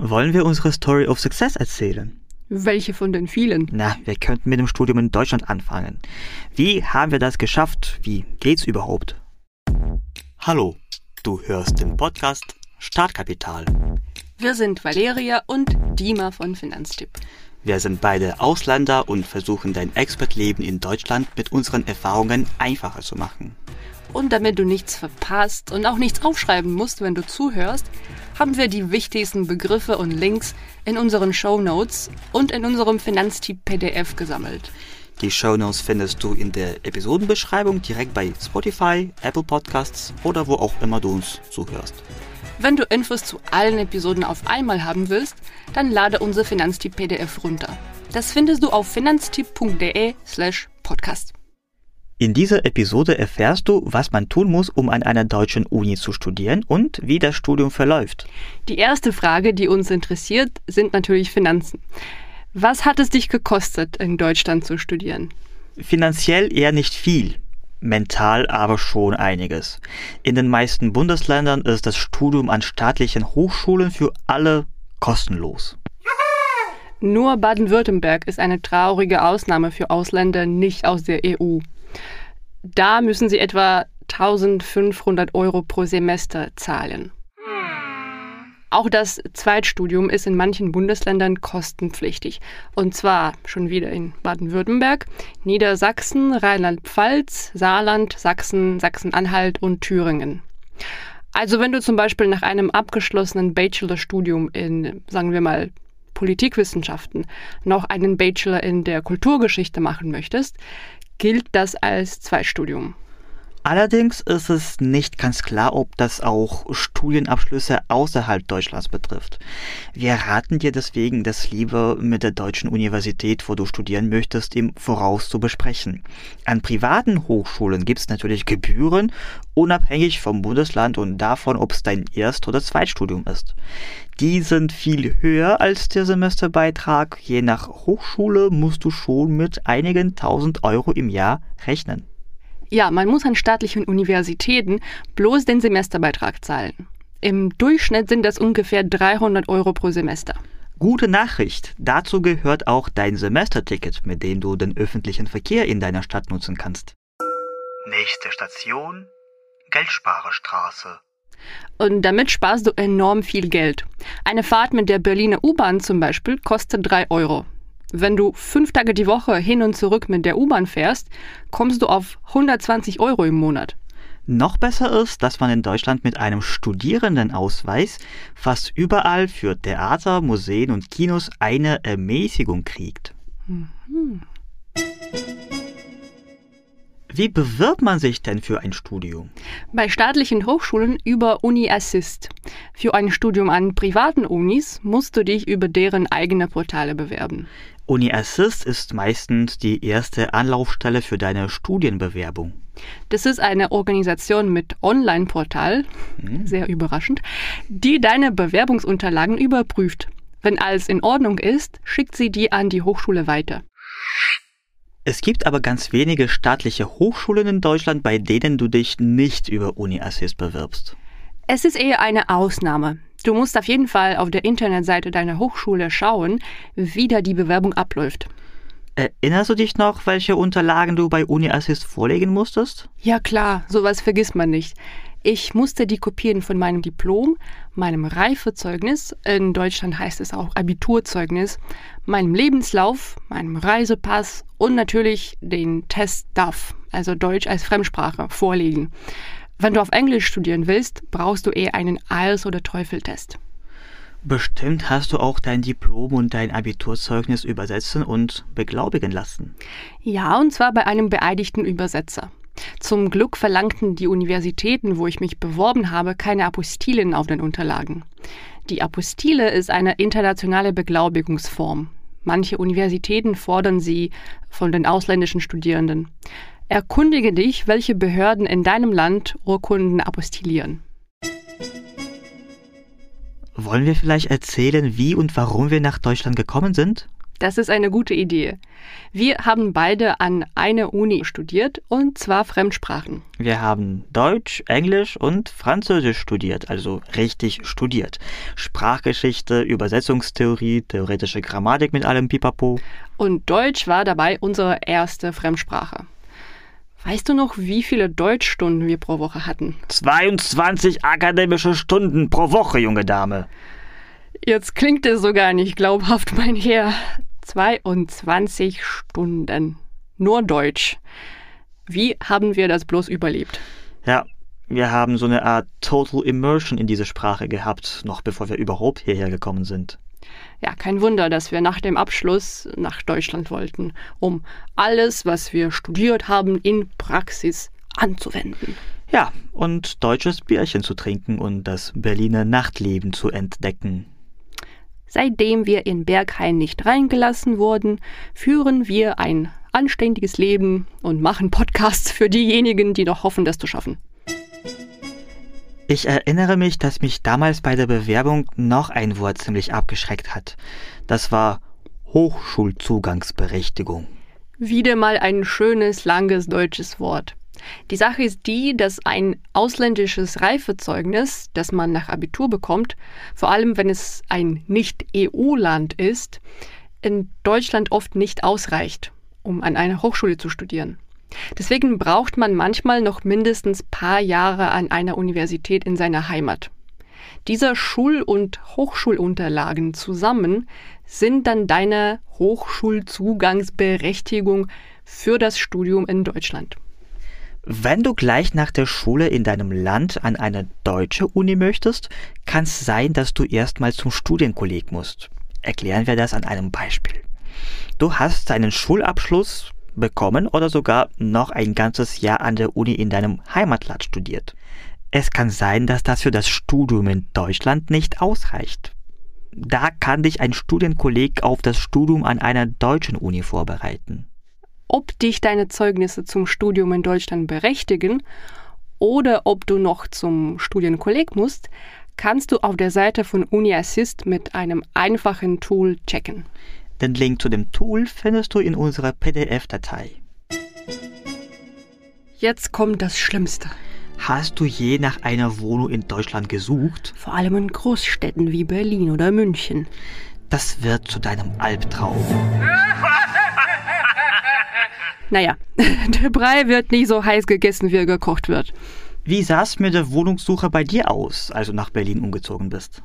Wollen wir unsere Story of Success erzählen? Welche von den vielen? Na, wir könnten mit dem Studium in Deutschland anfangen. Wie haben wir das geschafft? Wie geht's überhaupt? Hallo, du hörst den Podcast Startkapital. Wir sind Valeria und Dima von Finanztipp. Wir sind beide Ausländer und versuchen dein Expertleben in Deutschland mit unseren Erfahrungen einfacher zu machen. Und damit du nichts verpasst und auch nichts aufschreiben musst, wenn du zuhörst, haben wir die wichtigsten Begriffe und Links in unseren Show Notes und in unserem Finanztipp PDF gesammelt. Die Show Notes findest du in der Episodenbeschreibung direkt bei Spotify, Apple Podcasts oder wo auch immer du uns zuhörst. Wenn du Infos zu allen Episoden auf einmal haben willst, dann lade unser Finanztipp PDF runter. Das findest du auf finanztipp.de slash podcast. In dieser Episode erfährst du, was man tun muss, um an einer deutschen Uni zu studieren und wie das Studium verläuft. Die erste Frage, die uns interessiert, sind natürlich Finanzen. Was hat es dich gekostet, in Deutschland zu studieren? Finanziell eher nicht viel, mental aber schon einiges. In den meisten Bundesländern ist das Studium an staatlichen Hochschulen für alle kostenlos. Nur Baden-Württemberg ist eine traurige Ausnahme für Ausländer nicht aus der EU. Da müssen sie etwa 1500 Euro pro Semester zahlen. Auch das Zweitstudium ist in manchen Bundesländern kostenpflichtig. Und zwar schon wieder in Baden-Württemberg, Niedersachsen, Rheinland-Pfalz, Saarland, Sachsen, Sachsen-Anhalt und Thüringen. Also wenn du zum Beispiel nach einem abgeschlossenen Bachelorstudium in, sagen wir mal, Politikwissenschaften noch einen Bachelor in der Kulturgeschichte machen möchtest, gilt das als Zweitstudium. Allerdings ist es nicht ganz klar, ob das auch Studienabschlüsse außerhalb Deutschlands betrifft. Wir raten dir deswegen, das lieber mit der deutschen Universität, wo du studieren möchtest, im Voraus zu besprechen. An privaten Hochschulen gibt es natürlich Gebühren, unabhängig vom Bundesland und davon, ob es dein Erst- oder Zweitstudium ist. Die sind viel höher als der Semesterbeitrag. Je nach Hochschule musst du schon mit einigen tausend Euro im Jahr rechnen. Ja, man muss an staatlichen Universitäten bloß den Semesterbeitrag zahlen. Im Durchschnitt sind das ungefähr 300 Euro pro Semester. Gute Nachricht, dazu gehört auch dein Semesterticket, mit dem du den öffentlichen Verkehr in deiner Stadt nutzen kannst. Nächste Station, Geldsparerstraße. Und damit sparst du enorm viel Geld. Eine Fahrt mit der Berliner U-Bahn zum Beispiel kostet 3 Euro. Wenn du fünf Tage die Woche hin und zurück mit der U-Bahn fährst, kommst du auf 120 Euro im Monat. Noch besser ist, dass man in Deutschland mit einem Studierendenausweis fast überall für Theater, Museen und Kinos eine Ermäßigung kriegt. Mhm. Wie bewirbt man sich denn für ein Studium? Bei staatlichen Hochschulen über Uni Assist. Für ein Studium an privaten Unis musst du dich über deren eigene Portale bewerben. Uni Assist ist meistens die erste Anlaufstelle für deine Studienbewerbung. Das ist eine Organisation mit Online-Portal, hm. sehr überraschend, die deine Bewerbungsunterlagen überprüft. Wenn alles in Ordnung ist, schickt sie die an die Hochschule weiter. Es gibt aber ganz wenige staatliche Hochschulen in Deutschland, bei denen du dich nicht über Uni Assist bewirbst. Es ist eher eine Ausnahme. Du musst auf jeden Fall auf der Internetseite deiner Hochschule schauen, wie da die Bewerbung abläuft. Erinnerst du dich noch, welche Unterlagen du bei Uni Assist vorlegen musstest? Ja klar, sowas vergisst man nicht. Ich musste die Kopien von meinem Diplom, meinem Reifezeugnis, in Deutschland heißt es auch Abiturzeugnis, meinem Lebenslauf, meinem Reisepass und natürlich den Test DAF, also Deutsch als Fremdsprache, vorlegen. Wenn du auf Englisch studieren willst, brauchst du eher einen IELTS- oder TOEFL-Test. Bestimmt hast du auch dein Diplom und dein Abiturzeugnis übersetzen und beglaubigen lassen. Ja, und zwar bei einem beeidigten Übersetzer. Zum Glück verlangten die Universitäten, wo ich mich beworben habe, keine Apostillen auf den Unterlagen. Die Apostille ist eine internationale Beglaubigungsform. Manche Universitäten fordern sie von den ausländischen Studierenden. Erkundige dich, welche Behörden in deinem Land Urkunden apostillieren. Wollen wir vielleicht erzählen, wie und warum wir nach Deutschland gekommen sind? Das ist eine gute Idee. Wir haben beide an einer Uni studiert und zwar Fremdsprachen. Wir haben Deutsch, Englisch und Französisch studiert, also richtig studiert. Sprachgeschichte, Übersetzungstheorie, theoretische Grammatik mit allem Pipapo. Und Deutsch war dabei unsere erste Fremdsprache. Weißt du noch, wie viele Deutschstunden wir pro Woche hatten? 22 akademische Stunden pro Woche, junge Dame. Jetzt klingt es sogar nicht glaubhaft, mein Herr. 22 Stunden. Nur Deutsch. Wie haben wir das bloß überlebt? Ja, wir haben so eine Art Total Immersion in diese Sprache gehabt, noch bevor wir überhaupt hierher gekommen sind. Ja, kein Wunder, dass wir nach dem Abschluss nach Deutschland wollten, um alles, was wir studiert haben, in Praxis anzuwenden. Ja, und deutsches Bierchen zu trinken und das Berliner Nachtleben zu entdecken. Seitdem wir in Berghain nicht reingelassen wurden, führen wir ein anständiges Leben und machen Podcasts für diejenigen, die noch hoffen, das zu schaffen. Ich erinnere mich, dass mich damals bei der Bewerbung noch ein Wort ziemlich abgeschreckt hat. Das war Hochschulzugangsberechtigung. Wieder mal ein schönes, langes deutsches Wort. Die Sache ist die, dass ein ausländisches Reifezeugnis, das man nach Abitur bekommt, vor allem wenn es ein Nicht-EU-Land ist, in Deutschland oft nicht ausreicht, um an einer Hochschule zu studieren. Deswegen braucht man manchmal noch mindestens paar Jahre an einer Universität in seiner Heimat. Diese Schul- und Hochschulunterlagen zusammen sind dann deine Hochschulzugangsberechtigung für das Studium in Deutschland. Wenn du gleich nach der Schule in deinem Land an eine deutsche Uni möchtest, kann es sein, dass du erstmal zum Studienkolleg musst. Erklären wir das an einem Beispiel. Du hast deinen Schulabschluss bekommen oder sogar noch ein ganzes Jahr an der Uni in deinem Heimatland studiert. Es kann sein, dass das für das Studium in Deutschland nicht ausreicht. Da kann dich ein Studienkolleg auf das Studium an einer deutschen Uni vorbereiten ob dich deine Zeugnisse zum Studium in Deutschland berechtigen oder ob du noch zum Studienkolleg musst, kannst du auf der Seite von UniAssist mit einem einfachen Tool checken. Den Link zu dem Tool findest du in unserer PDF-Datei. Jetzt kommt das Schlimmste. Hast du je nach einer Wohnung in Deutschland gesucht? Vor allem in Großstädten wie Berlin oder München. Das wird zu deinem Albtraum. Naja, der Brei wird nie so heiß gegessen, wie er gekocht wird. Wie sah es mit der Wohnungssuche bei dir aus, als du nach Berlin umgezogen bist?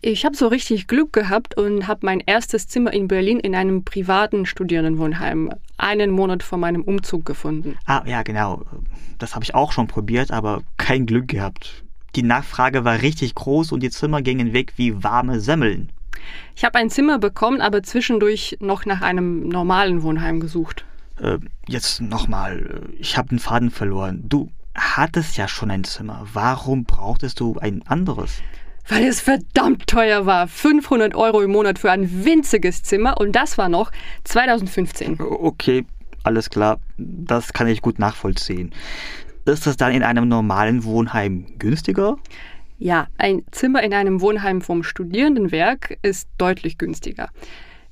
Ich habe so richtig Glück gehabt und habe mein erstes Zimmer in Berlin in einem privaten Studierendenwohnheim einen Monat vor meinem Umzug gefunden. Ah, ja, genau. Das habe ich auch schon probiert, aber kein Glück gehabt. Die Nachfrage war richtig groß und die Zimmer gingen weg wie warme Semmeln. Ich habe ein Zimmer bekommen, aber zwischendurch noch nach einem normalen Wohnheim gesucht. Äh, jetzt nochmal, ich habe den Faden verloren. Du hattest ja schon ein Zimmer. Warum brauchtest du ein anderes? Weil es verdammt teuer war. 500 Euro im Monat für ein winziges Zimmer und das war noch 2015. Okay, alles klar. Das kann ich gut nachvollziehen. Ist das dann in einem normalen Wohnheim günstiger? Ja, ein Zimmer in einem Wohnheim vom Studierendenwerk ist deutlich günstiger.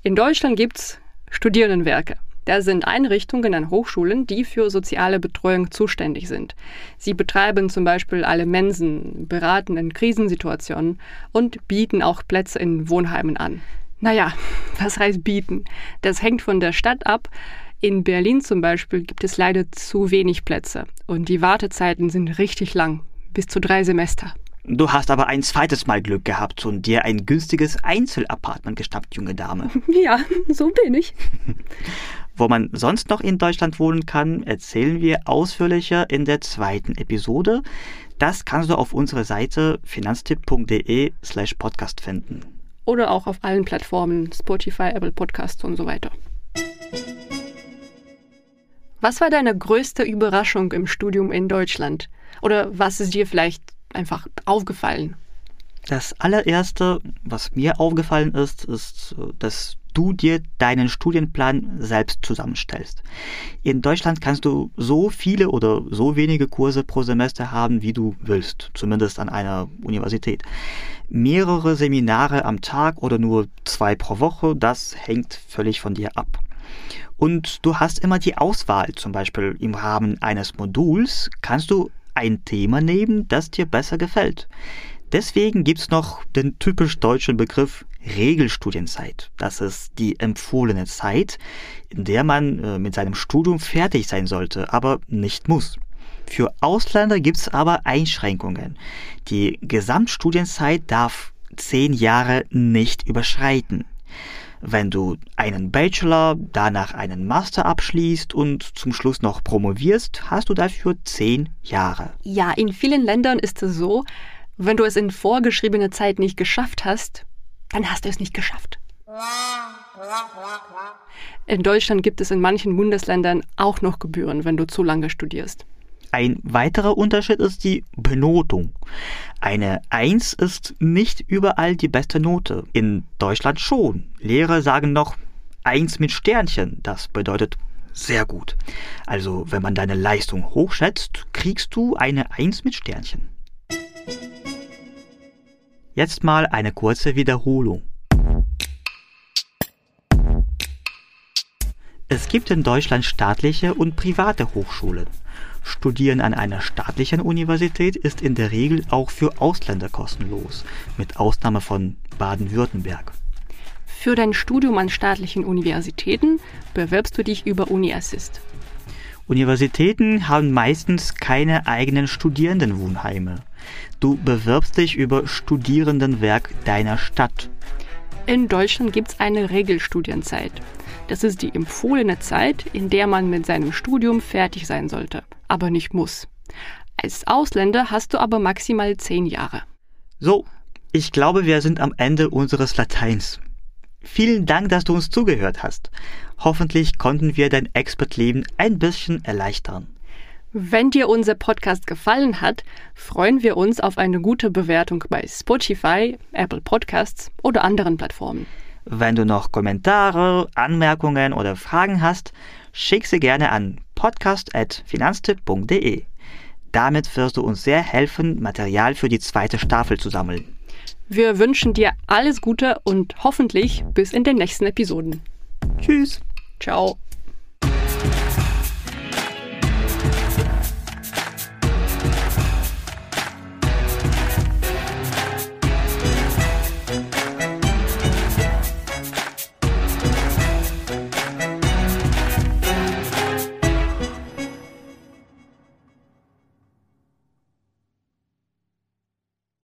In Deutschland gibt es Studierendenwerke. Das sind Einrichtungen an Hochschulen, die für soziale Betreuung zuständig sind. Sie betreiben zum Beispiel alle Mensen, beraten in Krisensituationen und bieten auch Plätze in Wohnheimen an. Naja, was heißt bieten? Das hängt von der Stadt ab. In Berlin zum Beispiel gibt es leider zu wenig Plätze und die Wartezeiten sind richtig lang, bis zu drei Semester. Du hast aber ein zweites Mal Glück gehabt und dir ein günstiges Einzelapartment geschnappt, junge Dame. Ja, so bin ich. Wo man sonst noch in Deutschland wohnen kann, erzählen wir ausführlicher in der zweiten Episode. Das kannst du auf unserer Seite finanztipp.de slash podcast finden. Oder auch auf allen Plattformen, Spotify, Apple Podcasts und so weiter. Was war deine größte Überraschung im Studium in Deutschland? Oder was ist dir vielleicht einfach aufgefallen? Das allererste, was mir aufgefallen ist, ist, dass du dir deinen Studienplan selbst zusammenstellst. In Deutschland kannst du so viele oder so wenige Kurse pro Semester haben, wie du willst, zumindest an einer Universität. Mehrere Seminare am Tag oder nur zwei pro Woche, das hängt völlig von dir ab. Und du hast immer die Auswahl, zum Beispiel im Rahmen eines Moduls kannst du ein Thema nehmen, das dir besser gefällt. Deswegen gibt's noch den typisch deutschen Begriff Regelstudienzeit. Das ist die empfohlene Zeit, in der man äh, mit seinem Studium fertig sein sollte, aber nicht muss. Für Ausländer gibt's aber Einschränkungen. Die Gesamtstudienzeit darf zehn Jahre nicht überschreiten. Wenn du einen Bachelor, danach einen Master abschließt und zum Schluss noch promovierst, hast du dafür zehn Jahre. Ja, in vielen Ländern ist es so, wenn du es in vorgeschriebener Zeit nicht geschafft hast, dann hast du es nicht geschafft. In Deutschland gibt es in manchen Bundesländern auch noch Gebühren, wenn du zu lange studierst. Ein weiterer Unterschied ist die Benotung. Eine 1 ist nicht überall die beste Note. In Deutschland schon. Lehrer sagen noch 1 mit Sternchen. Das bedeutet sehr gut. Also wenn man deine Leistung hochschätzt, kriegst du eine 1 mit Sternchen. Jetzt mal eine kurze Wiederholung. Es gibt in Deutschland staatliche und private Hochschulen. Studieren an einer staatlichen Universität ist in der Regel auch für Ausländer kostenlos, mit Ausnahme von Baden-Württemberg. Für dein Studium an staatlichen Universitäten bewirbst du dich über UniAssist. Universitäten haben meistens keine eigenen Studierendenwohnheime. Du bewirbst dich über Studierendenwerk deiner Stadt. In Deutschland gibt es eine Regelstudienzeit. Das ist die empfohlene Zeit, in der man mit seinem Studium fertig sein sollte, aber nicht muss. Als Ausländer hast du aber maximal zehn Jahre. So, ich glaube, wir sind am Ende unseres Lateins. Vielen Dank, dass du uns zugehört hast. Hoffentlich konnten wir dein Expertleben ein bisschen erleichtern. Wenn dir unser Podcast gefallen hat, freuen wir uns auf eine gute Bewertung bei Spotify, Apple Podcasts oder anderen Plattformen. Wenn du noch Kommentare, Anmerkungen oder Fragen hast, schick sie gerne an podcast.finanztipp.de. Damit wirst du uns sehr helfen, Material für die zweite Staffel zu sammeln. Wir wünschen dir alles Gute und hoffentlich bis in den nächsten Episoden. Tschüss. Ciao.